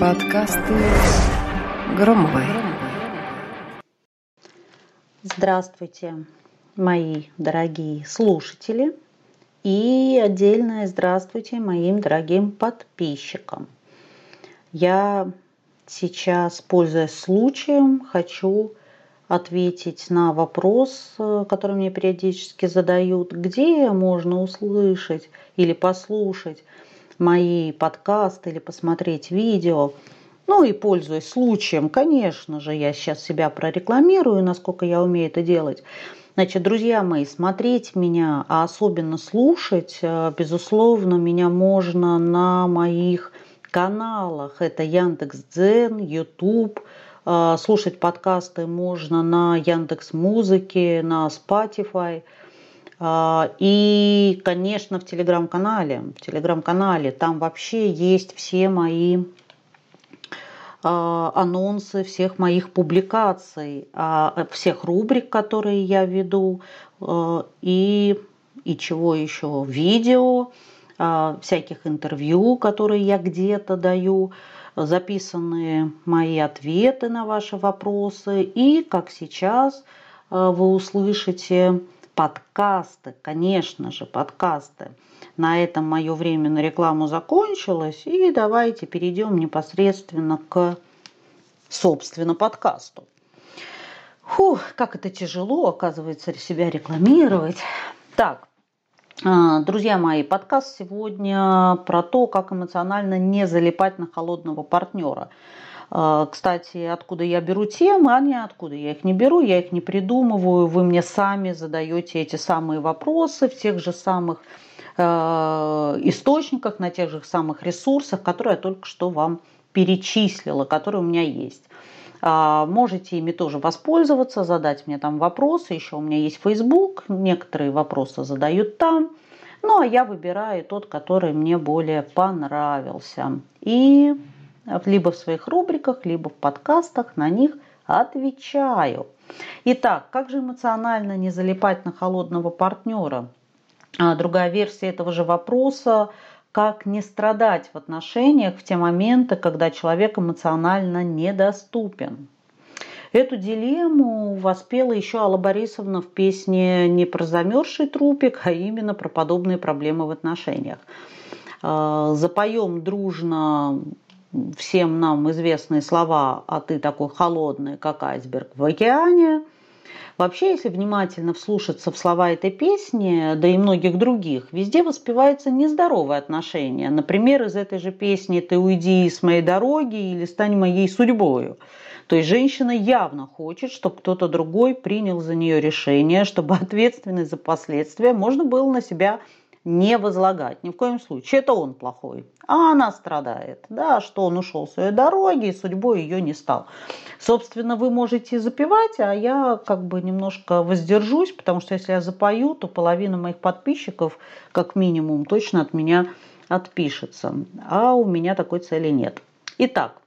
Подкасты Громовой. Здравствуйте, мои дорогие слушатели. И отдельное здравствуйте моим дорогим подписчикам. Я сейчас, пользуясь случаем, хочу ответить на вопрос, э, который мне периодически задают, где можно услышать или послушать мои подкасты или посмотреть видео. Ну и пользуясь случаем, конечно же, я сейчас себя прорекламирую, насколько я умею это делать. Значит, друзья мои, смотреть меня, а особенно слушать, э, безусловно, меня можно на моих каналах. Это Яндекс.Дзен, YouTube, а, слушать подкасты можно на Яндекс Музыке, на Spotify. А, и, конечно, в телеграм-канале. В телеграм-канале там вообще есть все мои а, анонсы всех моих публикаций, всех рубрик, которые я веду, и, и чего еще, видео, всяких интервью, которые я где-то даю записаны мои ответы на ваши вопросы. И, как сейчас, вы услышите подкасты, конечно же, подкасты. На этом мое время на рекламу закончилось. И давайте перейдем непосредственно к, собственно, подкасту. Фух, как это тяжело, оказывается, себя рекламировать. Так, а, друзья мои, подкаст сегодня про то, как эмоционально не залипать на холодного партнера. А, кстати, откуда я беру темы, а не откуда я их не беру, я их не придумываю. Вы мне сами задаете эти самые вопросы в тех же самых э, источниках, на тех же самых ресурсах, которые я только что вам перечислила, которые у меня есть. А, можете ими тоже воспользоваться, задать мне там вопросы. Еще у меня есть Facebook, некоторые вопросы задают там. Ну, а я выбираю тот, который мне более понравился. И либо в своих рубриках, либо в подкастах на них отвечаю. Итак, как же эмоционально не залипать на холодного партнера? А другая версия этого же вопроса как не страдать в отношениях в те моменты, когда человек эмоционально недоступен. Эту дилемму воспела еще Алла Борисовна в песне не про замерзший трупик, а именно про подобные проблемы в отношениях. А, запоем дружно всем нам известные слова «а ты такой холодный, как айсберг в океане», Вообще, если внимательно вслушаться в слова этой песни, да и многих других, везде воспевается нездоровое отношение. Например, из этой же песни «Ты уйди с моей дороги» или «Стань моей судьбою». То есть женщина явно хочет, чтобы кто-то другой принял за нее решение, чтобы ответственность за последствия можно было на себя не возлагать. Ни в коем случае. Это он плохой. А она страдает. Да, что он ушел своей дороги, и судьбой ее не стал. Собственно, вы можете запивать, а я как бы немножко воздержусь, потому что если я запою, то половина моих подписчиков, как минимум, точно от меня отпишется. А у меня такой цели нет. Итак,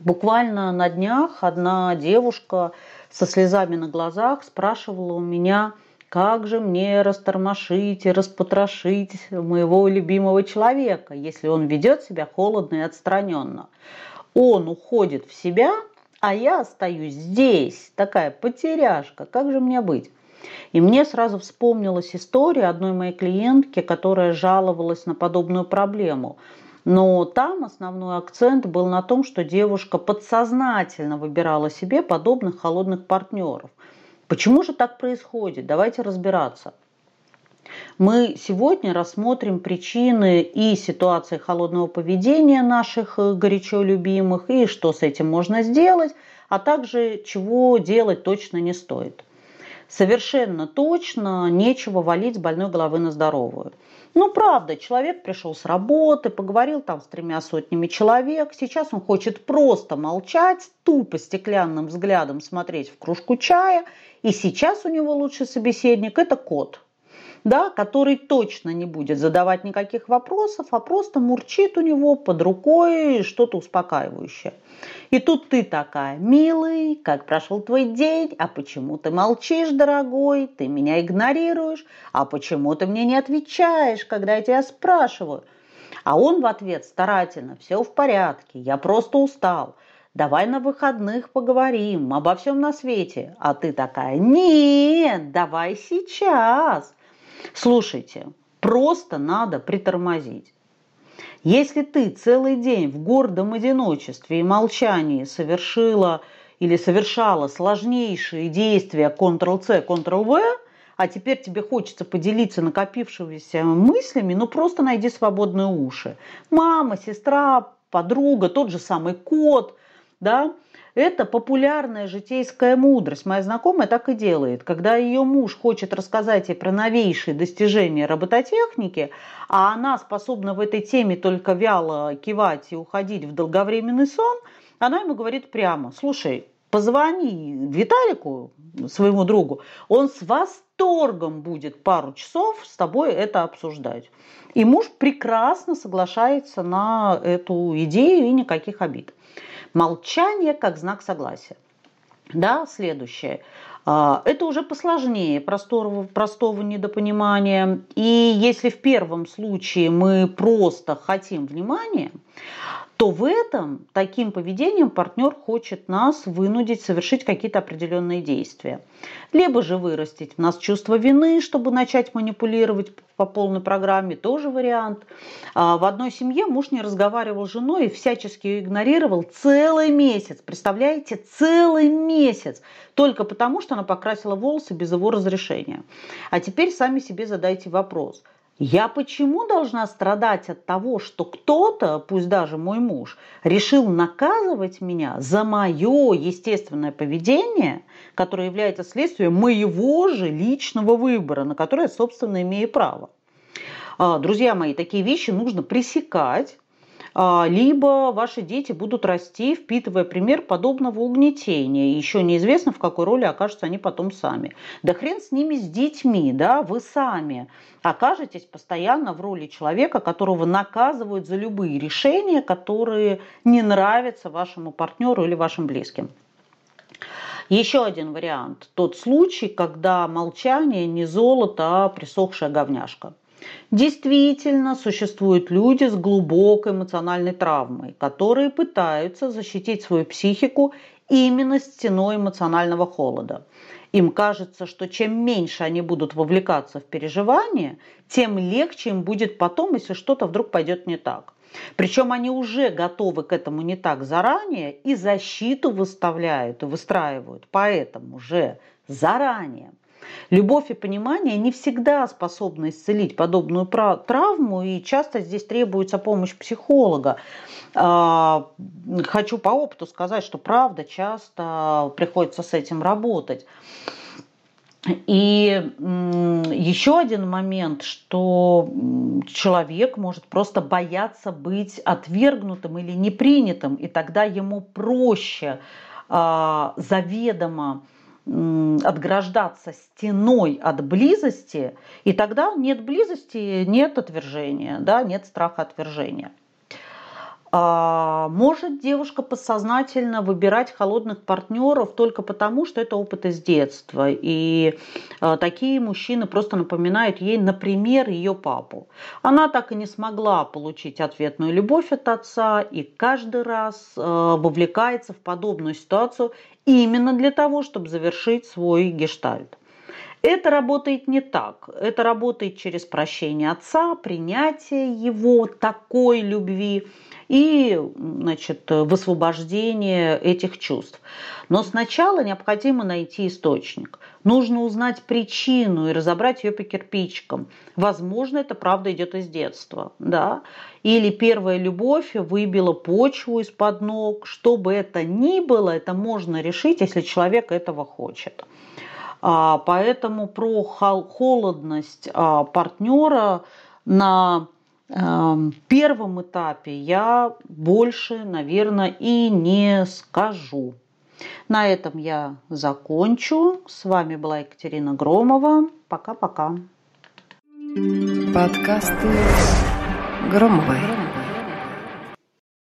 буквально на днях одна девушка со слезами на глазах спрашивала у меня, как же мне растормошить и распотрошить моего любимого человека, если он ведет себя холодно и отстраненно? Он уходит в себя, а я остаюсь здесь, такая потеряшка, как же мне быть? И мне сразу вспомнилась история одной моей клиентки, которая жаловалась на подобную проблему. Но там основной акцент был на том, что девушка подсознательно выбирала себе подобных холодных партнеров – Почему же так происходит? Давайте разбираться. Мы сегодня рассмотрим причины и ситуации холодного поведения наших э, горячо любимых, и что с этим можно сделать, а также чего делать точно не стоит. Совершенно точно нечего валить с больной головы на здоровую. Ну, правда, человек пришел с работы, поговорил там с тремя сотнями человек. Сейчас он хочет просто молчать, тупо стеклянным взглядом смотреть в кружку чая. И сейчас у него лучший собеседник – это кот – да, который точно не будет задавать никаких вопросов, а просто мурчит у него под рукой что-то успокаивающее. И тут ты такая, милый, как прошел твой день, а почему ты молчишь, дорогой, ты меня игнорируешь, а почему ты мне не отвечаешь, когда я тебя спрашиваю? А он в ответ старательно, все в порядке, я просто устал. Давай на выходных поговорим обо всем на свете. А ты такая, нет, давай сейчас. Слушайте, просто надо притормозить. Если ты целый день в гордом одиночестве и молчании совершила или совершала сложнейшие действия Ctrl-C, Ctrl-V, а теперь тебе хочется поделиться накопившимися мыслями, ну просто найди свободные уши. Мама, сестра, подруга, тот же самый кот, да, это популярная житейская мудрость. Моя знакомая так и делает. Когда ее муж хочет рассказать ей про новейшие достижения робототехники, а она способна в этой теме только вяло кивать и уходить в долговременный сон, она ему говорит прямо, слушай, позвони Виталику, своему другу, он с восторгом будет пару часов с тобой это обсуждать. И муж прекрасно соглашается на эту идею и никаких обид. Молчание как знак согласия. Да, следующее. А, это уже посложнее простого, простого недопонимания. И если в первом случае мы просто хотим внимания, то в этом таким поведением партнер хочет нас вынудить совершить какие-то определенные действия. Либо же вырастить в нас чувство вины, чтобы начать манипулировать по полной программе, тоже вариант. А в одной семье муж не разговаривал с женой и всячески ее игнорировал целый месяц. Представляете, целый месяц. Только потому, что она покрасила волосы без его разрешения. А теперь сами себе задайте вопрос – я почему должна страдать от того, что кто-то, пусть даже мой муж, решил наказывать меня за мое естественное поведение, которое является следствием моего же личного выбора, на которое собственно, имею право? А, друзья мои, такие вещи нужно пресекать, либо ваши дети будут расти, впитывая пример подобного угнетения. еще неизвестно, в какой роли окажутся они потом сами. Да хрен с ними, с детьми, да, вы сами окажетесь постоянно в роли человека, которого наказывают за любые решения, которые не нравятся вашему партнеру или вашим близким. Еще один вариант. Тот случай, когда молчание не золото, а присохшая говняшка. Действительно, существуют люди с глубокой эмоциональной травмой, которые пытаются защитить свою психику именно стеной эмоционального холода. Им кажется, что чем меньше они будут вовлекаться в переживания, тем легче им будет потом, если что-то вдруг пойдет не так. Причем они уже готовы к этому не так заранее и защиту выставляют и выстраивают, поэтому же заранее. Любовь и понимание не всегда способны исцелить подобную травму, и часто здесь требуется помощь психолога. А, хочу по опыту сказать, что правда часто приходится с этим работать. И еще один момент, что человек может просто бояться быть отвергнутым или непринятым, и тогда ему проще а, заведомо отграждаться стеной от близости, и тогда нет близости, нет отвержения, да, нет страха отвержения. А, может девушка подсознательно выбирать холодных партнеров только потому, что это опыт из детства. И а, такие мужчины просто напоминают ей, например, ее папу. Она так и не смогла получить ответную любовь от отца и каждый раз а, вовлекается в подобную ситуацию именно для того, чтобы завершить свой гештальт. Это работает не так. Это работает через прощение отца, принятие его такой любви и значит, высвобождение этих чувств. Но сначала необходимо найти источник. Нужно узнать причину и разобрать ее по кирпичикам. Возможно, это правда идет из детства. Да? Или первая любовь выбила почву из-под ног. Что бы это ни было, это можно решить, если человек этого хочет. А, поэтому про холодность а, партнера на эм, первом этапе я больше, наверное, и не скажу. На этом я закончу. С вами была Екатерина Громова. Пока-пока. Подкасты Громовой.